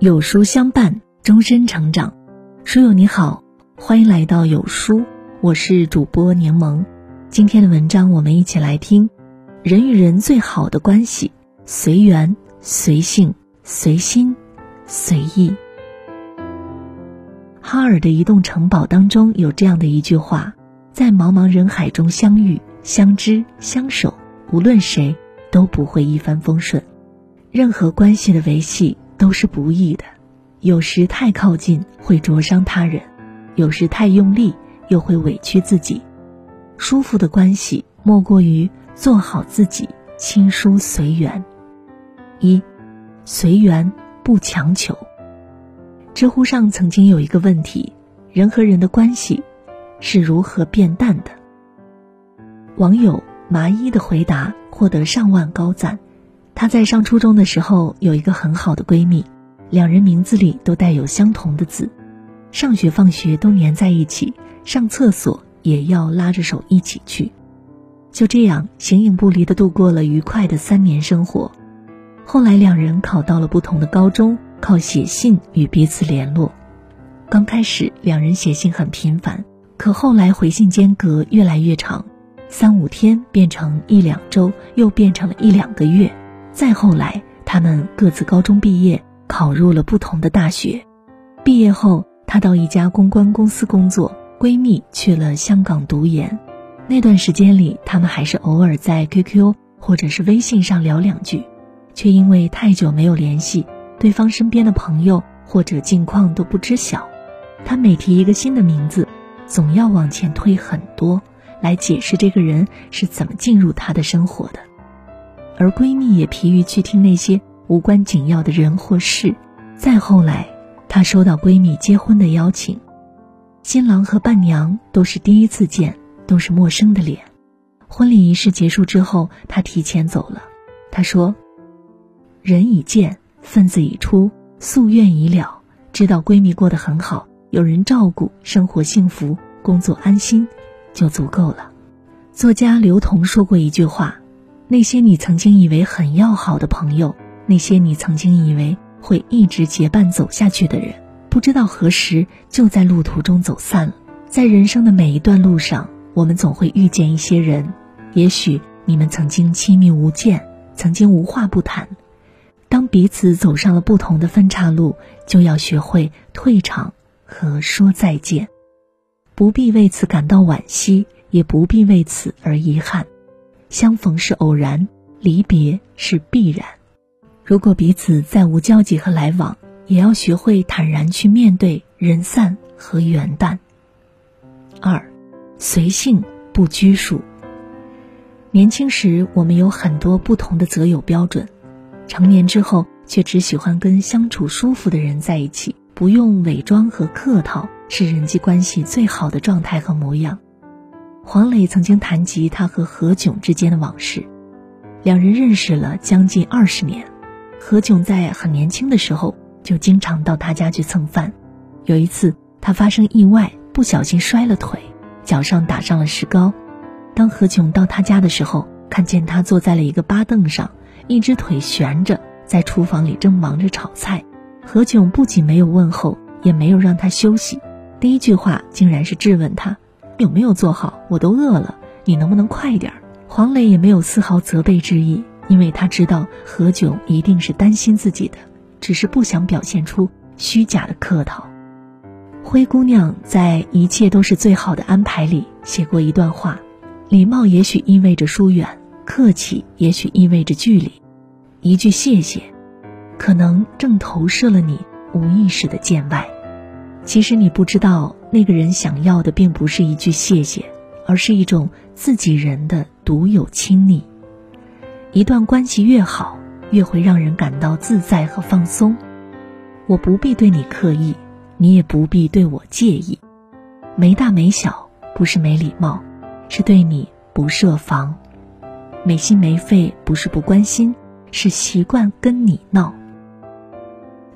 有书相伴，终身成长。书友你好，欢迎来到有书，我是主播柠檬。今天的文章，我们一起来听：人与人最好的关系，随缘、随性、随心、随意。哈尔的移动城堡当中有这样的一句话：在茫茫人海中相遇、相知、相守，无论谁都不会一帆风顺。任何关系的维系都是不易的，有时太靠近会灼伤他人，有时太用力又会委屈自己。舒服的关系莫过于做好自己，亲疏随缘。一，随缘不强求。知乎上曾经有一个问题：人和人的关系是如何变淡的？网友麻衣的回答获得上万高赞。她在上初中的时候有一个很好的闺蜜，两人名字里都带有相同的字，上学放学都黏在一起，上厕所也要拉着手一起去，就这样形影不离的度过了愉快的三年生活。后来两人考到了不同的高中，靠写信与彼此联络。刚开始两人写信很频繁，可后来回信间隔越来越长，三五天变成一两周，又变成了一两个月。再后来，他们各自高中毕业，考入了不同的大学。毕业后，她到一家公关公司工作，闺蜜去了香港读研。那段时间里，他们还是偶尔在 QQ 或者是微信上聊两句，却因为太久没有联系，对方身边的朋友或者近况都不知晓。她每提一个新的名字，总要往前推很多，来解释这个人是怎么进入她的生活的。而闺蜜也疲于去听那些无关紧要的人或事。再后来，她收到闺蜜结婚的邀请，新郎和伴娘都是第一次见，都是陌生的脸。婚礼仪式结束之后，她提前走了。她说：“人已见，份子已出，夙愿已了。知道闺蜜过得很好，有人照顾，生活幸福，工作安心，就足够了。”作家刘同说过一句话。那些你曾经以为很要好的朋友，那些你曾经以为会一直结伴走下去的人，不知道何时就在路途中走散了。在人生的每一段路上，我们总会遇见一些人，也许你们曾经亲密无间，曾经无话不谈。当彼此走上了不同的分岔路，就要学会退场和说再见，不必为此感到惋惜，也不必为此而遗憾。相逢是偶然，离别是必然。如果彼此再无交集和来往，也要学会坦然去面对人散和缘淡。二，随性不拘束。年轻时我们有很多不同的择友标准，成年之后却只喜欢跟相处舒服的人在一起，不用伪装和客套，是人际关系最好的状态和模样。黄磊曾经谈及他和何炅之间的往事，两人认识了将近二十年。何炅在很年轻的时候就经常到他家去蹭饭。有一次，他发生意外，不小心摔了腿，脚上打上了石膏。当何炅到他家的时候，看见他坐在了一个八凳上，一只腿悬着，在厨房里正忙着炒菜。何炅不仅没有问候，也没有让他休息，第一句话竟然是质问他。有没有做好？我都饿了，你能不能快点儿？黄磊也没有丝毫责备之意，因为他知道何炅一定是担心自己的，只是不想表现出虚假的客套。灰姑娘在《一切都是最好的安排》里写过一段话：礼貌也许意味着疏远，客气也许意味着距离，一句谢谢，可能正投射了你无意识的见外。其实你不知道。那个人想要的并不是一句谢谢，而是一种自己人的独有亲昵。一段关系越好，越会让人感到自在和放松。我不必对你刻意，你也不必对我介意。没大没小不是没礼貌，是对你不设防。没心没肺不是不关心，是习惯跟你闹。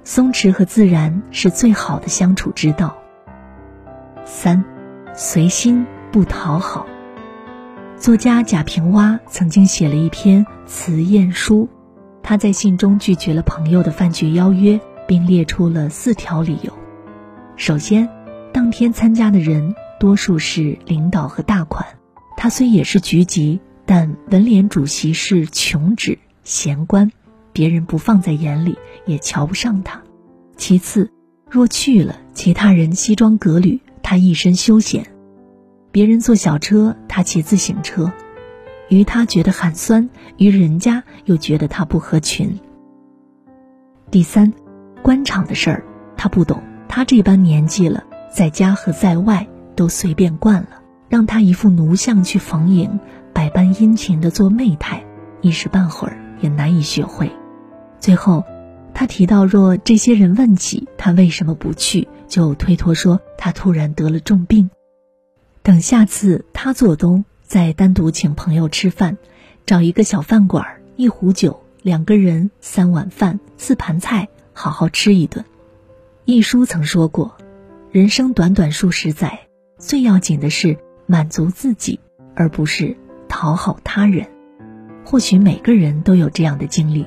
松弛和自然是最好的相处之道。三，随心不讨好。作家贾平凹曾经写了一篇辞宴书，他在信中拒绝了朋友的饭局邀约，并列出了四条理由。首先，当天参加的人多数是领导和大款，他虽也是局级，但文联主席是穷职闲官，别人不放在眼里，也瞧不上他。其次，若去了，其他人西装革履，他一身休闲；别人坐小车，他骑自行车，于他觉得寒酸，于人家又觉得他不合群。第三，官场的事儿他不懂，他这般年纪了，在家和在外都随便惯了，让他一副奴相去逢迎，百般殷勤的做媚态，一时半会儿也难以学会。最后，他提到，若这些人问起他为什么不去，就推脱说他突然得了重病。等下次他做东，再单独请朋友吃饭，找一个小饭馆，一壶酒。两个人三碗饭四盘菜，好好吃一顿。一书曾说过：“人生短短数十载，最要紧的是满足自己，而不是讨好他人。”或许每个人都有这样的经历：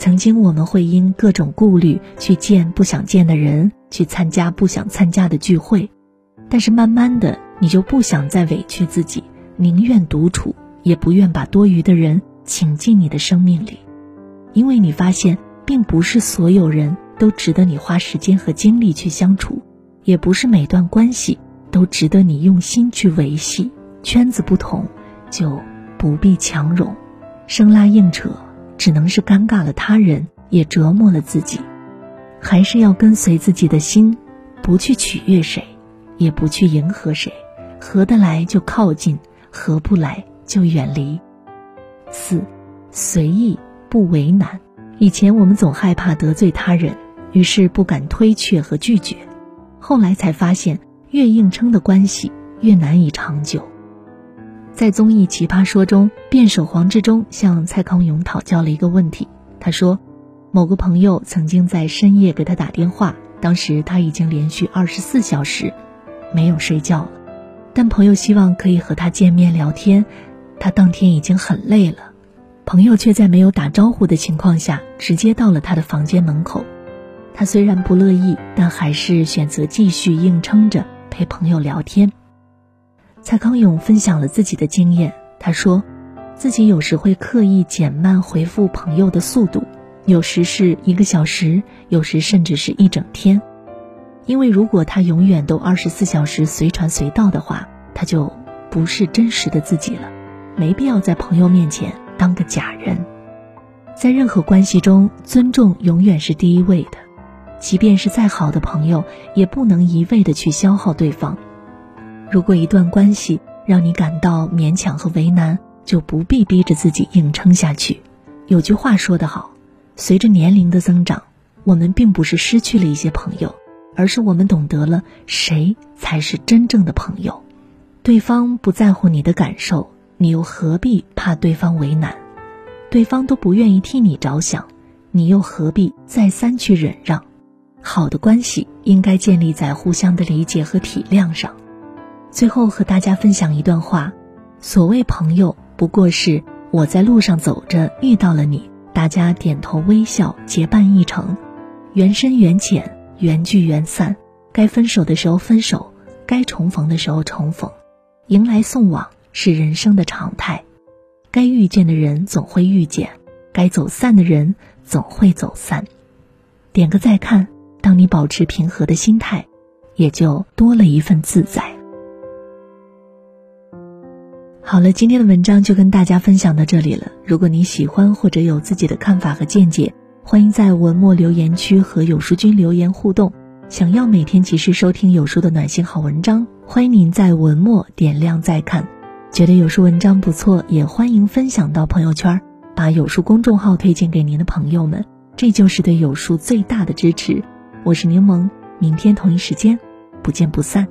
曾经我们会因各种顾虑去见不想见的人，去参加不想参加的聚会，但是慢慢的，你就不想再委屈自己，宁愿独处，也不愿把多余的人请进你的生命里。因为你发现，并不是所有人都值得你花时间和精力去相处，也不是每段关系都值得你用心去维系。圈子不同，就不必强融，生拉硬扯，只能是尴尬了他人，也折磨了自己。还是要跟随自己的心，不去取悦谁，也不去迎合谁，合得来就靠近，合不来就远离。四，随意。不为难。以前我们总害怕得罪他人，于是不敢推却和拒绝。后来才发现，越硬撑的关系越难以长久。在综艺《奇葩说》中，辩手黄志忠向蔡康永讨教了一个问题。他说，某个朋友曾经在深夜给他打电话，当时他已经连续二十四小时没有睡觉了，但朋友希望可以和他见面聊天。他当天已经很累了。朋友却在没有打招呼的情况下，直接到了他的房间门口。他虽然不乐意，但还是选择继续硬撑着陪朋友聊天。蔡康永分享了自己的经验，他说，自己有时会刻意减慢回复朋友的速度，有时是一个小时，有时甚至是一整天。因为如果他永远都二十四小时随传随到的话，他就不是真实的自己了，没必要在朋友面前。当个假人，在任何关系中，尊重永远是第一位的。即便是再好的朋友，也不能一味的去消耗对方。如果一段关系让你感到勉强和为难，就不必逼着自己硬撑下去。有句话说得好，随着年龄的增长，我们并不是失去了一些朋友，而是我们懂得了谁才是真正的朋友。对方不在乎你的感受。你又何必怕对方为难？对方都不愿意替你着想，你又何必再三去忍让？好的关系应该建立在互相的理解和体谅上。最后和大家分享一段话：所谓朋友，不过是我在路上走着遇到了你，大家点头微笑，结伴一程，缘深缘浅，缘聚缘散，该分手的时候分手，该重逢的时候重逢，迎来送往。是人生的常态，该遇见的人总会遇见，该走散的人总会走散。点个再看，当你保持平和的心态，也就多了一份自在。好了，今天的文章就跟大家分享到这里了。如果你喜欢或者有自己的看法和见解，欢迎在文末留言区和有书君留言互动。想要每天及时收听有书的暖心好文章，欢迎您在文末点亮再看。觉得有书文章不错，也欢迎分享到朋友圈，把有书公众号推荐给您的朋友们，这就是对有书最大的支持。我是柠檬，明天同一时间不见不散。